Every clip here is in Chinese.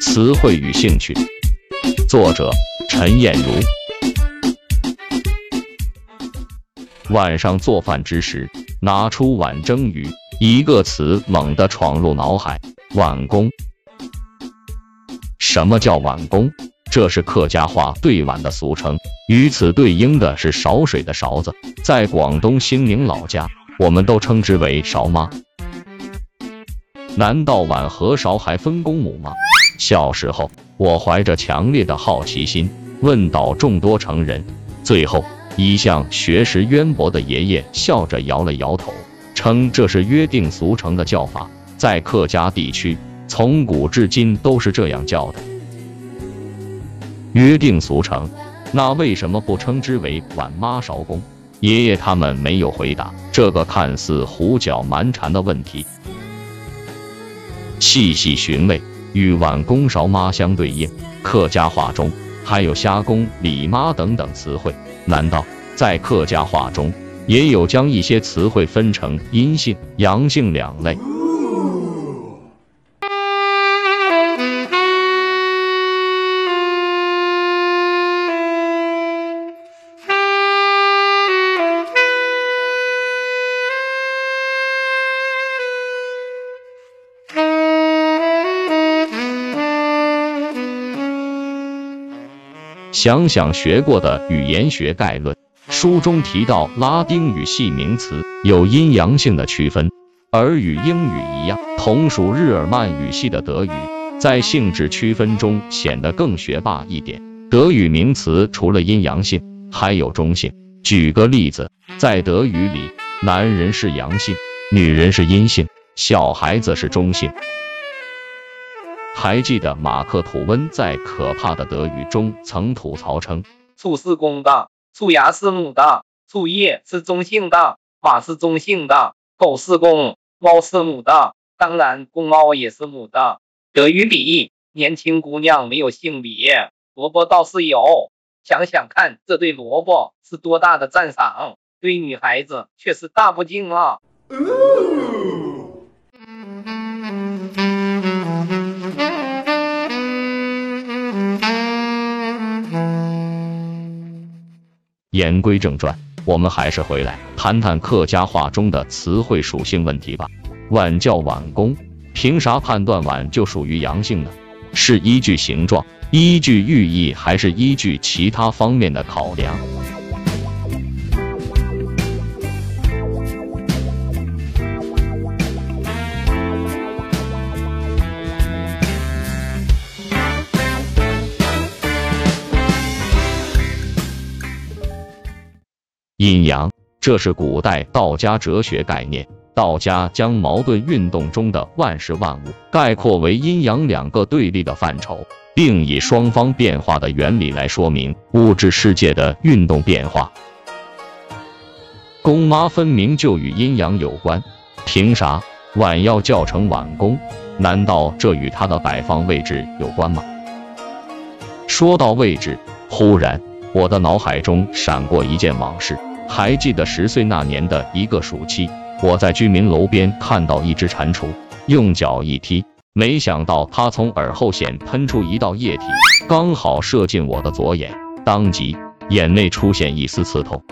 词汇与兴趣，作者陈艳茹。晚上做饭之时，拿出碗蒸鱼，一个词猛地闯入脑海：碗工。什么叫碗工？这是客家话对碗的俗称，与此对应的是勺水的勺子。在广东兴宁老家，我们都称之为勺妈。难道碗和勺还分公母吗？小时候，我怀着强烈的好奇心，问倒众多成人，最后，一向学识渊博的爷爷笑着摇了摇头，称这是约定俗成的叫法，在客家地区，从古至今都是这样叫的。约定俗成，那为什么不称之为碗妈勺公？爷爷他们没有回答这个看似胡搅蛮缠的问题。细细寻味，与碗工、勺妈相对应，客家话中还有虾公、李妈等等词汇。难道在客家话中也有将一些词汇分成阴性、阳性两类？想想学过的语言学概论，书中提到拉丁语系名词有阴阳性的区分，而与英语一样，同属日耳曼语系的德语，在性质区分中显得更学霸一点。德语名词除了阴阳性，还有中性。举个例子，在德语里，男人是阳性，女人是阴性，小孩子是中性。还记得马克吐温在《可怕的德语》中曾吐槽称：“醋是公的，醋芽是母的，醋叶是中性的，马是中性的，狗是公，猫是母的，当然公猫也是母的。”德语里年轻姑娘没有性别，萝卜倒是有。想想看，这对萝卜是多大的赞赏，对女孩子却是大不敬啊！言归正传，我们还是回来谈谈客家话中的词汇属性问题吧。碗叫碗公，凭啥判断碗就属于阳性呢？是依据形状、依据寓意，还是依据其他方面的考量？阴阳，这是古代道家哲学概念。道家将矛盾运动中的万事万物概括为阴阳两个对立的范畴，并以双方变化的原理来说明物质世界的运动变化。公妈分明就与阴阳有关，凭啥碗要叫成碗公？难道这与它的摆放位置有关吗？说到位置，忽然。我的脑海中闪过一件往事，还记得十岁那年的一个暑期，我在居民楼边看到一只蟾蜍，用脚一踢，没想到它从耳后显喷出一道液体，刚好射进我的左眼，当即眼内出现一丝刺痛。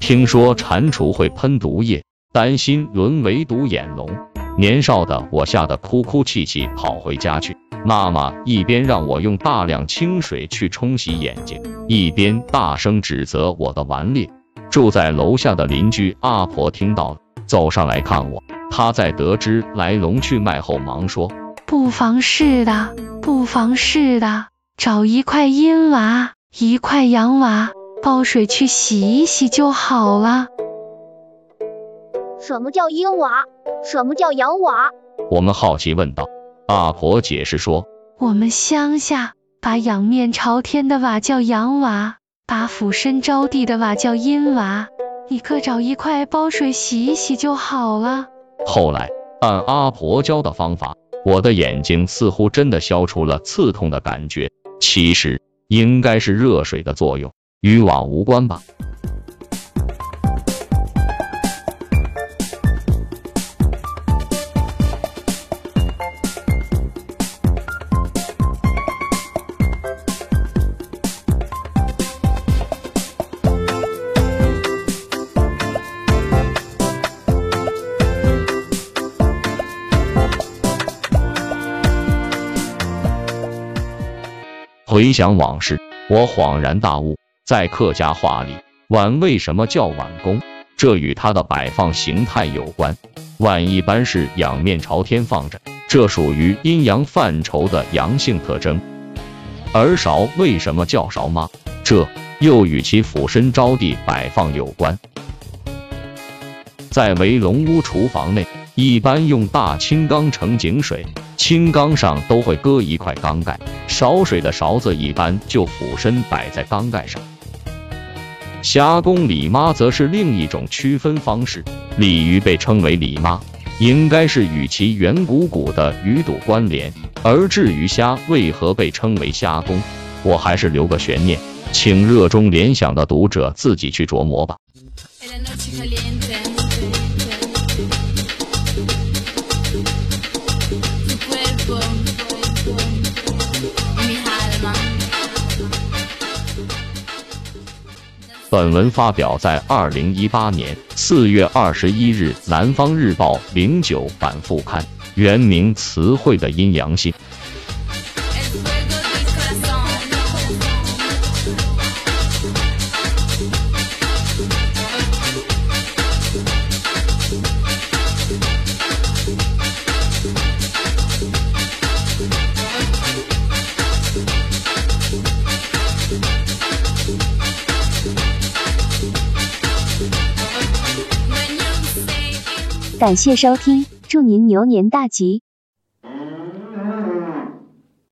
听说蟾蜍会喷毒液，担心沦为独眼龙，年少的我吓得哭哭泣泣跑回家去。妈妈一边让我用大量清水去冲洗眼睛，一边大声指责我的顽劣。住在楼下的邻居阿婆听到了，走上来看我。她在得知来龙去脉后，忙说：“不妨事的，不妨事的，找一块阴瓦，一块阳瓦，抱水去洗一洗就好了。”什么叫阴瓦？什么叫阳瓦？我们好奇问道。阿婆解释说：“我们乡下把仰面朝天的瓦叫阳瓦，把俯身着地的瓦叫阴瓦。你各找一块包水洗一洗就好了。”后来按阿婆教的方法，我的眼睛似乎真的消除了刺痛的感觉。其实应该是热水的作用，与瓦无关吧。回想往事，我恍然大悟，在客家话里，碗为什么叫碗公？这与它的摆放形态有关。碗一般是仰面朝天放着，这属于阴阳范畴的阳性特征。而勺为什么叫勺妈？这又与其俯身招娣摆放有关。在围龙屋厨房内，一般用大青缸盛井水，青缸上都会搁一块缸盖，勺水的勺子一般就俯身摆在缸盖上。虾公李妈则是另一种区分方式，鲤鱼被称为李妈，应该是与其圆鼓鼓的鱼肚关联。而至于虾为何被称为虾公，我还是留个悬念，请热衷联想的读者自己去琢磨吧。本文发表在二零一八年四月二十一日《南方日报》零九版副刊，原名《词汇的阴阳性》。感谢收听，祝您牛年大吉！